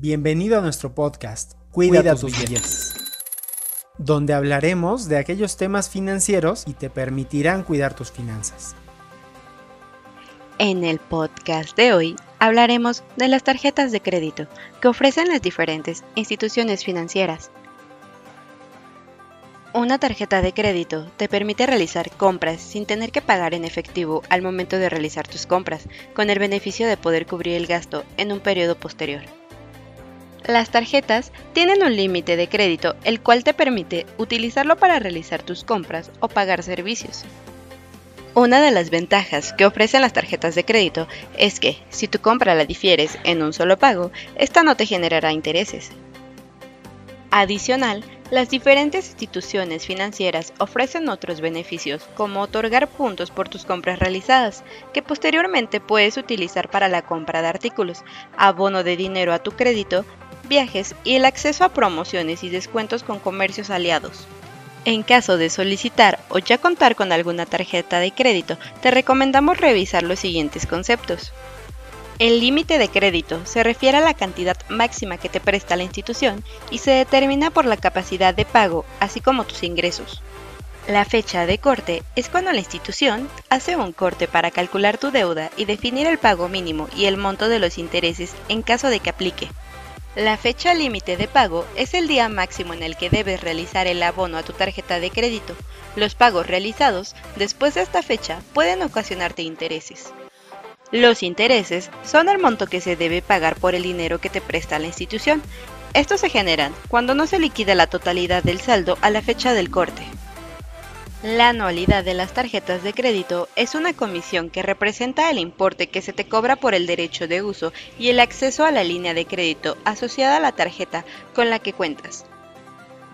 Bienvenido a nuestro podcast Cuida, tus, billetes, donde hablaremos de aquellos temas financieros y te permitirán cuidar tus finanzas. En el podcast de hoy hablaremos de las tarjetas de crédito que ofrecen las diferentes instituciones financieras. Una tarjeta de crédito te permite realizar compras sin tener que pagar en efectivo al momento de realizar tus compras, con el beneficio de poder cubrir el gasto en un periodo posterior. Las tarjetas tienen un límite de crédito, el cual te permite utilizarlo para realizar tus compras o pagar servicios. Una de las ventajas que ofrecen las tarjetas de crédito es que, si tu compra la difieres en un solo pago, esta no te generará intereses. Adicional, las diferentes instituciones financieras ofrecen otros beneficios, como otorgar puntos por tus compras realizadas, que posteriormente puedes utilizar para la compra de artículos, abono de dinero a tu crédito viajes y el acceso a promociones y descuentos con comercios aliados. En caso de solicitar o ya contar con alguna tarjeta de crédito, te recomendamos revisar los siguientes conceptos. El límite de crédito se refiere a la cantidad máxima que te presta la institución y se determina por la capacidad de pago, así como tus ingresos. La fecha de corte es cuando la institución hace un corte para calcular tu deuda y definir el pago mínimo y el monto de los intereses en caso de que aplique. La fecha límite de pago es el día máximo en el que debes realizar el abono a tu tarjeta de crédito. Los pagos realizados después de esta fecha pueden ocasionarte intereses. Los intereses son el monto que se debe pagar por el dinero que te presta la institución. Estos se generan cuando no se liquida la totalidad del saldo a la fecha del corte. La anualidad de las tarjetas de crédito es una comisión que representa el importe que se te cobra por el derecho de uso y el acceso a la línea de crédito asociada a la tarjeta con la que cuentas.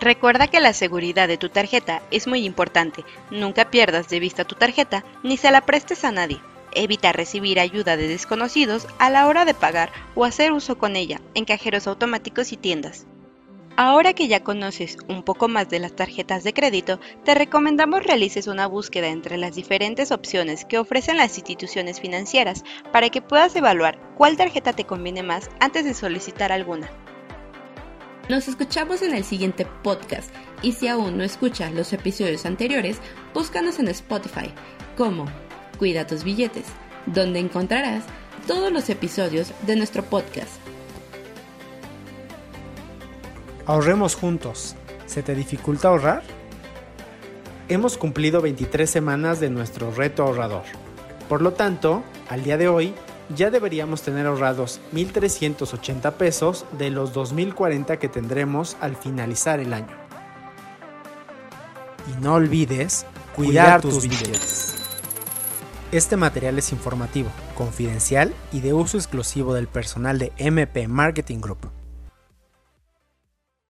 Recuerda que la seguridad de tu tarjeta es muy importante. Nunca pierdas de vista tu tarjeta ni se la prestes a nadie. Evita recibir ayuda de desconocidos a la hora de pagar o hacer uso con ella en cajeros automáticos y tiendas. Ahora que ya conoces un poco más de las tarjetas de crédito, te recomendamos realices una búsqueda entre las diferentes opciones que ofrecen las instituciones financieras para que puedas evaluar cuál tarjeta te conviene más antes de solicitar alguna. Nos escuchamos en el siguiente podcast y si aún no escuchas los episodios anteriores, búscanos en Spotify como Cuida tus billetes, donde encontrarás todos los episodios de nuestro podcast. Ahorremos juntos. ¿Se te dificulta ahorrar? Hemos cumplido 23 semanas de nuestro reto ahorrador. Por lo tanto, al día de hoy, ya deberíamos tener ahorrados 1.380 pesos de los 2.040 que tendremos al finalizar el año. Y no olvides cuidar, tus, tus billetes. Este material es informativo, confidencial y de uso exclusivo del personal de MP Marketing Group.